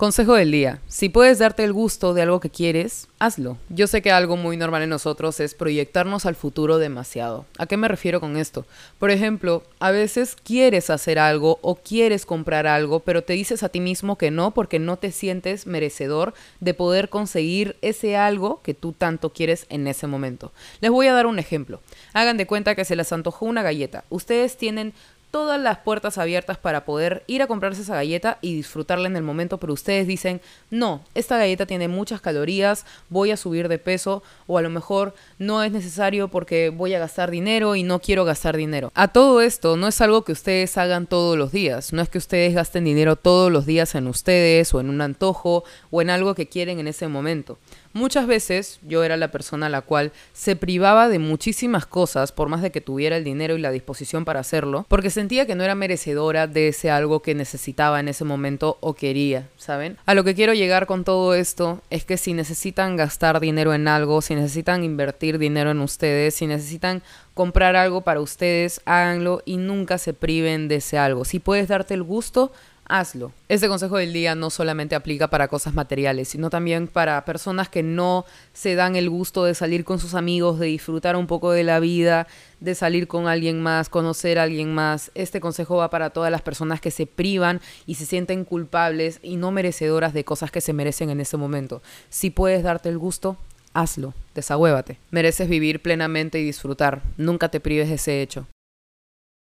Consejo del día. Si puedes darte el gusto de algo que quieres, hazlo. Yo sé que algo muy normal en nosotros es proyectarnos al futuro demasiado. ¿A qué me refiero con esto? Por ejemplo, a veces quieres hacer algo o quieres comprar algo, pero te dices a ti mismo que no porque no te sientes merecedor de poder conseguir ese algo que tú tanto quieres en ese momento. Les voy a dar un ejemplo. Hagan de cuenta que se les antojó una galleta. Ustedes tienen todas las puertas abiertas para poder ir a comprarse esa galleta y disfrutarla en el momento, pero ustedes dicen, no, esta galleta tiene muchas calorías, voy a subir de peso o a lo mejor no es necesario porque voy a gastar dinero y no quiero gastar dinero. A todo esto no es algo que ustedes hagan todos los días, no es que ustedes gasten dinero todos los días en ustedes o en un antojo o en algo que quieren en ese momento. Muchas veces yo era la persona a la cual se privaba de muchísimas cosas por más de que tuviera el dinero y la disposición para hacerlo, porque sentía que no era merecedora de ese algo que necesitaba en ese momento o quería, ¿saben? A lo que quiero llegar con todo esto es que si necesitan gastar dinero en algo, si necesitan invertir dinero en ustedes, si necesitan comprar algo para ustedes, háganlo y nunca se priven de ese algo. Si puedes darte el gusto, hazlo. Este consejo del día no solamente aplica para cosas materiales, sino también para personas que no se dan el gusto de salir con sus amigos, de disfrutar un poco de la vida, de salir con alguien más, conocer a alguien más. Este consejo va para todas las personas que se privan y se sienten culpables y no merecedoras de cosas que se merecen en ese momento. Si puedes darte el gusto, hazlo, desahuévate. Mereces vivir plenamente y disfrutar. Nunca te prives de ese hecho.